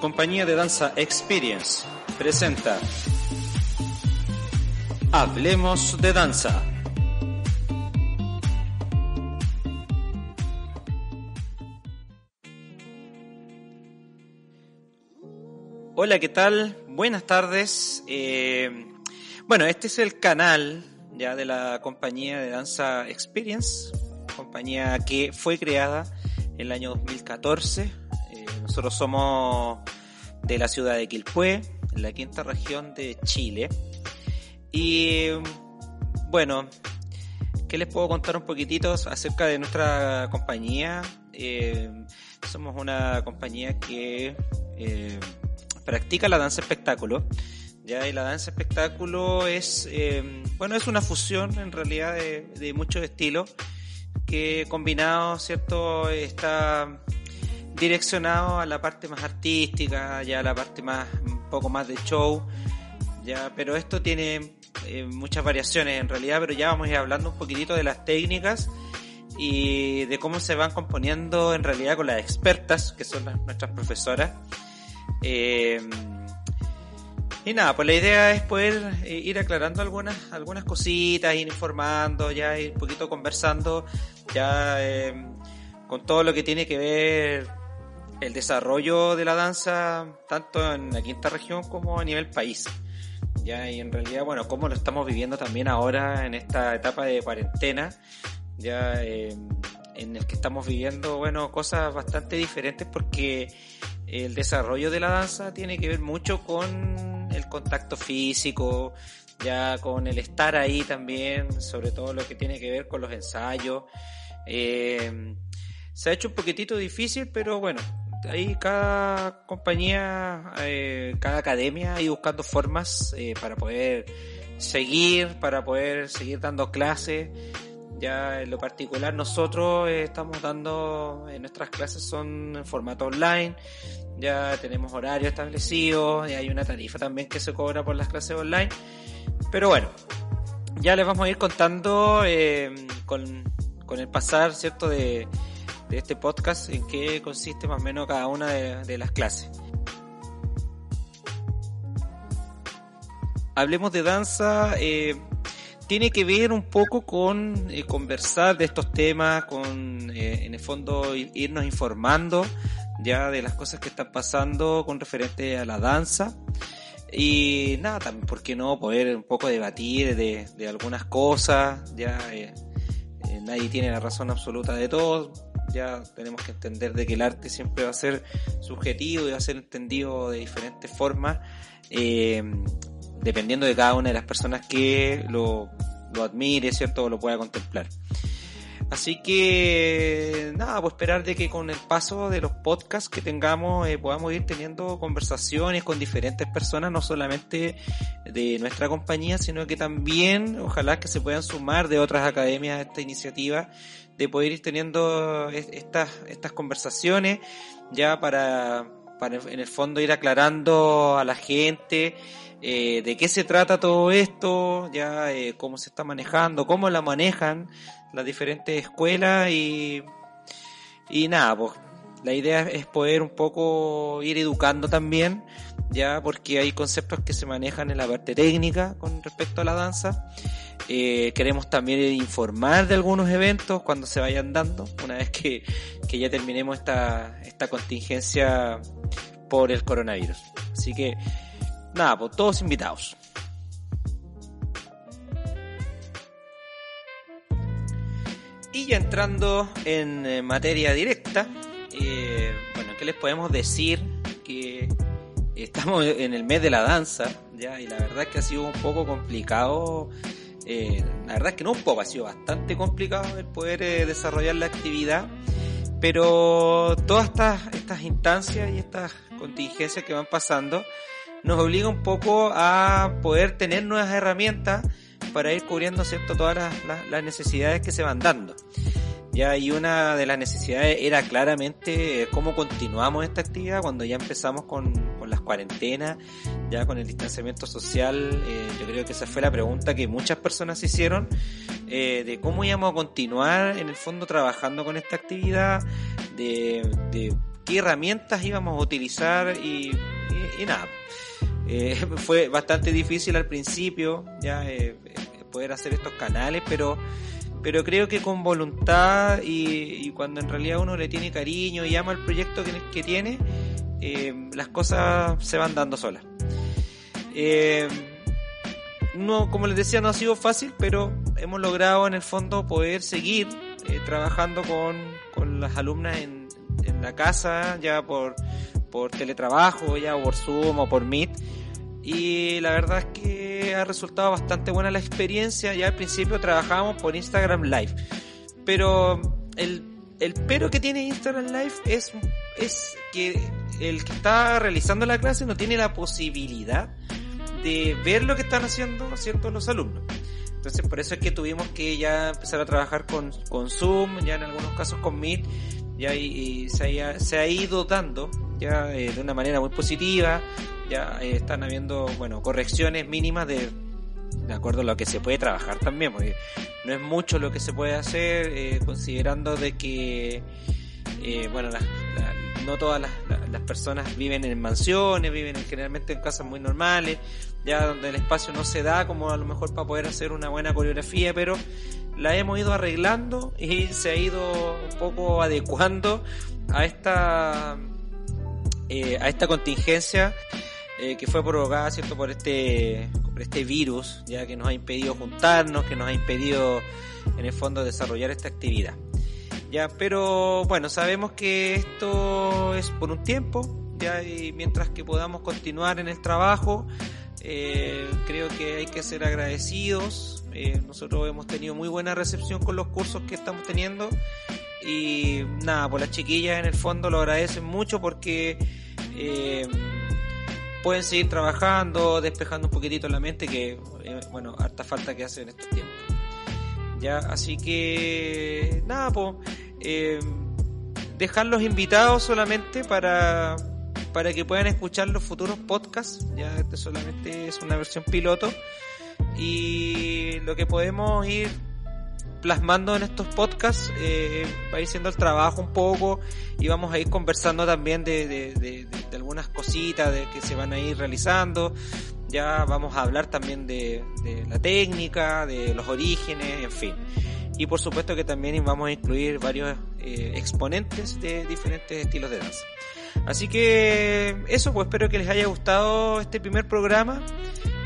Compañía de Danza Experience presenta Hablemos de Danza. Hola, ¿qué tal? Buenas tardes. Eh, bueno, este es el canal ya de la compañía de Danza Experience, compañía que fue creada en el año 2014 nosotros somos de la ciudad de Quilpué, en la quinta región de Chile. Y bueno, ¿qué les puedo contar un poquitito acerca de nuestra compañía? Eh, somos una compañía que eh, practica la danza espectáculo. Ya, y la danza espectáculo es, eh, bueno, es una fusión en realidad de, de muchos estilos que combinado, ¿cierto? Está direccionado a la parte más artística, ya a la parte más, un poco más de show, ya, pero esto tiene eh, muchas variaciones en realidad, pero ya vamos a ir hablando un poquitito de las técnicas y de cómo se van componiendo en realidad con las expertas, que son nuestras profesoras. Eh, y nada, pues la idea es poder eh, ir aclarando algunas, algunas cositas, ir informando, ya ir un poquito conversando, ya con todo lo que tiene que ver el desarrollo de la danza tanto en la quinta región como a nivel país. Ya, y en realidad, bueno, cómo lo estamos viviendo también ahora en esta etapa de cuarentena, ya eh, en el que estamos viviendo, bueno, cosas bastante diferentes porque el desarrollo de la danza tiene que ver mucho con el contacto físico, ya con el estar ahí también, sobre todo lo que tiene que ver con los ensayos. Eh, se ha hecho un poquitito difícil, pero bueno, ahí cada compañía, eh, cada academia ido buscando formas eh, para poder seguir, para poder seguir dando clases. Ya en lo particular nosotros eh, estamos dando, en nuestras clases son en formato online, ya tenemos horario establecido y hay una tarifa también que se cobra por las clases online. Pero bueno, ya les vamos a ir contando con, con el pasar, ¿cierto? De, de este podcast en qué consiste más o menos cada una de, las clases. Hablemos de danza, eh, tiene que ver un poco con eh, conversar de estos temas, con eh, en el fondo irnos informando ya de las cosas que están pasando con referente a la danza. Y nada, también, ¿por qué no poder un poco debatir de, de algunas cosas? Ya nadie tiene la razón absoluta de todo, ya tenemos que entender de que el arte siempre va a ser subjetivo y va a ser entendido de diferentes formas, eh, dependiendo de cada una de las personas que lo, lo admire, ¿cierto? O lo pueda contemplar. Así que nada, pues esperar de que con el paso de los podcasts que tengamos eh, podamos ir teniendo conversaciones con diferentes personas, no solamente de nuestra compañía, sino que también ojalá que se puedan sumar de otras academias a esta iniciativa, de poder ir teniendo estas, estas conversaciones ya para, para en el fondo ir aclarando a la gente eh, de qué se trata todo esto, ya eh, cómo se está manejando, cómo la manejan las diferentes escuelas y, y nada, pues la idea es poder un poco ir educando también, ya porque hay conceptos que se manejan en la parte técnica con respecto a la danza. Eh, queremos también informar de algunos eventos cuando se vayan dando, una vez que, que ya terminemos esta, esta contingencia por el coronavirus. Así que, nada, pues todos invitados. Y ya entrando en eh, materia directa, eh, bueno, ¿qué les podemos decir? Que estamos en el mes de la danza, ya, y la verdad es que ha sido un poco complicado Eh, la verdad es que no un poco, ha sido bastante complicado el poder desarrollar la actividad, pero todas estas, estas instancias y estas contingencias que van pasando nos obliga un poco a poder tener nuevas herramientas para ir cubriendo ¿cierto? todas las, necesidades que se van dando. Ya, y una de las necesidades era claramente eh, cómo continuamos esta actividad cuando ya empezamos con, con las cuarentenas, ya con el distanciamiento social. Eh, yo creo que esa fue la pregunta que muchas personas hicieron eh, de cómo íbamos a continuar en el fondo trabajando con esta actividad, de, qué herramientas íbamos a utilizar y nada. Eh, fue bastante difícil al principio ya eh, poder hacer estos canales, pero pero creo que con voluntad y, cuando en realidad uno le tiene cariño y ama el proyecto que, tiene, eh, las cosas se van dando solas. no, como les decía, no ha sido fácil, pero hemos logrado en el fondo poder seguir trabajando con, con las alumnas en la casa, ya por, por teletrabajo, ya por Zoom o por Meet. Y la verdad es que ha resultado bastante buena la experiencia. Ya al principio trabajábamos por Instagram Live. Pero el, el pero que tiene Instagram Live es, es que el que está realizando la clase no tiene la posibilidad de ver lo que están haciendo ciertos los alumnos. Entonces por eso es que tuvimos que ya empezar a trabajar con, con Zoom, ya en algunos casos con Meet, ya y, se, se, ha, ido dando ya eh, de una manera muy positiva, ya eh, están habiendo, bueno, correcciones mínimas de, de acuerdo a lo que se puede trabajar también, porque no es mucho lo que se puede hacer, eh, considerando de que, bueno, no todas las, las, personas viven en mansiones, viven generalmente en casas muy normales, ya donde el espacio no se da como a lo mejor para poder hacer una buena coreografía, pero la hemos ido arreglando y se ha ido un poco adecuando a esta eh, a esta contingencia eh, que fue provocada cierto por este por este virus ya que nos ha impedido juntarnos que nos ha impedido en el fondo desarrollar esta actividad. Ya pero bueno sabemos que esto es por un tiempo ya y mientras que podamos continuar en el trabajo eh, creo que hay que ser agradecidos. Nosotros hemos tenido muy buena recepción con los cursos que estamos teniendo y nada, pues las chiquillas en el fondo lo agradecen mucho porque eh, pueden seguir trabajando, despejando un poquitito la mente, que eh, bueno, harta falta que hace en estos tiempos. Ya, así que nada, pues eh, dejarlos invitados solamente para para que puedan escuchar los futuros podcasts. Ya este solamente es una versión piloto y lo que podemos ir plasmando en estos podcasts eh, va a ir siendo el trabajo un poco y vamos a ir conversando también de, de, de, de algunas cositas de que se van a ir realizando. Ya vamos a hablar también de, la técnica de los orígenes en fin. Y por supuesto que también vamos a incluir varios eh, exponentes de diferentes estilos de danza. Así que eso pues espero que les haya gustado este primer programa.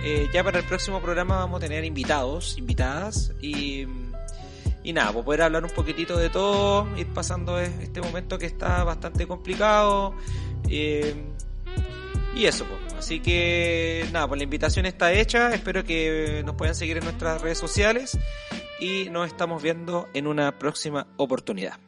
Eh, ya para el próximo programa vamos a tener invitados invitadas y y nada, pues poder hablar un poquitito de todo, ir pasando este momento que está bastante complicado. Eh, y eso, pues. Así que nada, pues la invitación está hecha. Espero que nos puedan seguir en nuestras redes sociales. Y nos estamos viendo en una próxima oportunidad.